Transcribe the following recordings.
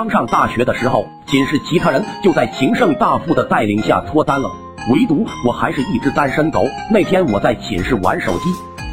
刚上大学的时候，寝室其他人就在情圣大富的带领下脱单了，唯独我还是一只单身狗。那天我在寝室玩手机，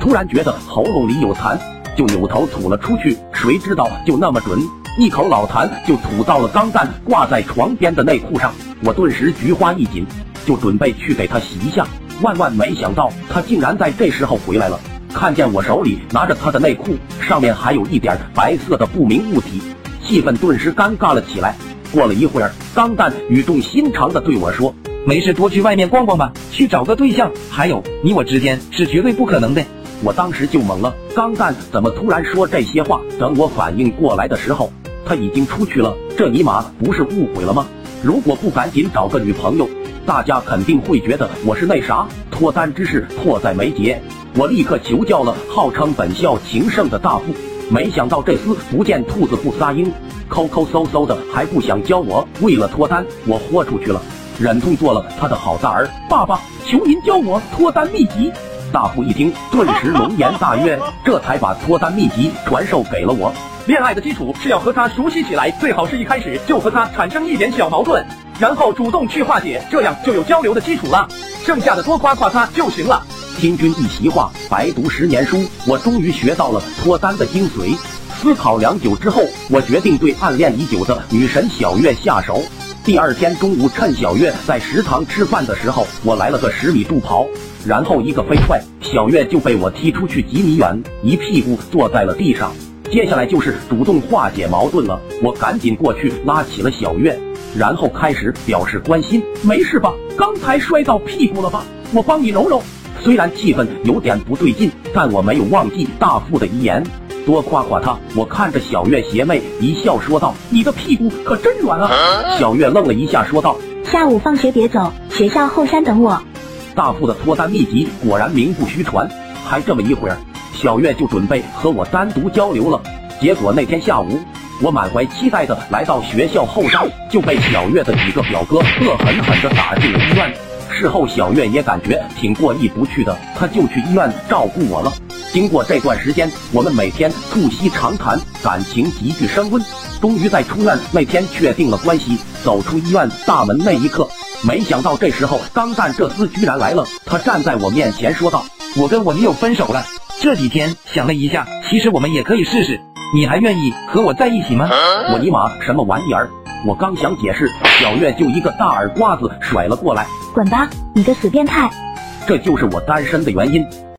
突然觉得喉咙里有痰，就扭头吐了出去。谁知道就那么准，一口老痰就吐到了钢蛋挂在床边的内裤上。我顿时菊花一紧，就准备去给他洗一下。万万没想到，他竟然在这时候回来了。看见我手里拿着他的内裤，上面还有一点白色的不明物体。气氛顿时尴尬了起来。过了一会儿，钢蛋语重心长地对我说：“没事，多去外面逛逛吧，去找个对象。还有，你我之间是绝对不可能的。”我当时就懵了，钢蛋怎么突然说这些话？等我反应过来的时候，他已经出去了。这尼玛不是误会了吗？如果不赶紧找个女朋友，大家肯定会觉得我是那啥，脱单之事迫在眉睫。我立刻求教了号称本校情圣的大富。没想到这厮不见兔子不撒鹰，抠抠搜搜的还不想教我。为了脱单，我豁出去了，忍痛做了他的好大儿。爸爸，求您教我脱单秘籍。大富一听，顿时龙颜大悦，这才把脱单秘籍传授给了我。恋爱的基础是要和他熟悉起来，最好是一开始就和他产生一点小矛盾，然后主动去化解，这样就有交流的基础了。剩下的多夸夸他就行了。听君一席话，白读十年书。我终于学到了脱单的精髓。思考良久之后，我决定对暗恋已久的女神小月下手。第二天中午，趁小月在食堂吃饭的时候，我来了个十米助跑，然后一个飞踹，小月就被我踢出去几米远，一屁股坐在了地上。接下来就是主动化解矛盾了。我赶紧过去拉起了小月，然后开始表示关心：“没事吧？刚才摔到屁股了吧？我帮你揉揉。”虽然气氛有点不对劲，但我没有忘记大富的遗言，多夸夸他。我看着小月邪魅一笑，说道：“你的屁股可真软啊！”小月愣了一下，说道：“下午放学别走，学校后山等我。”大富的脱单秘籍果然名不虚传。还这么一会儿，小月就准备和我单独交流了。结果那天下午，我满怀期待的来到学校后山，就被小月的几个表哥恶狠狠的打进了医院。事后，小月也感觉挺过意不去的，她就去医院照顾我了。经过这段时间，我们每天促膝长谈，感情急剧升温。终于在出院那天确定了关系。走出医院大门那一刻，没想到这时候钢蛋这厮居然来了。他站在我面前说道：“我跟我女友分手了，这几天想了一下，其实我们也可以试试。你还愿意和我在一起吗？”我尼玛什么玩意儿？我刚想解释，小月就一个大耳刮子甩了过来，滚吧，你个死变态！这就是我单身的原因。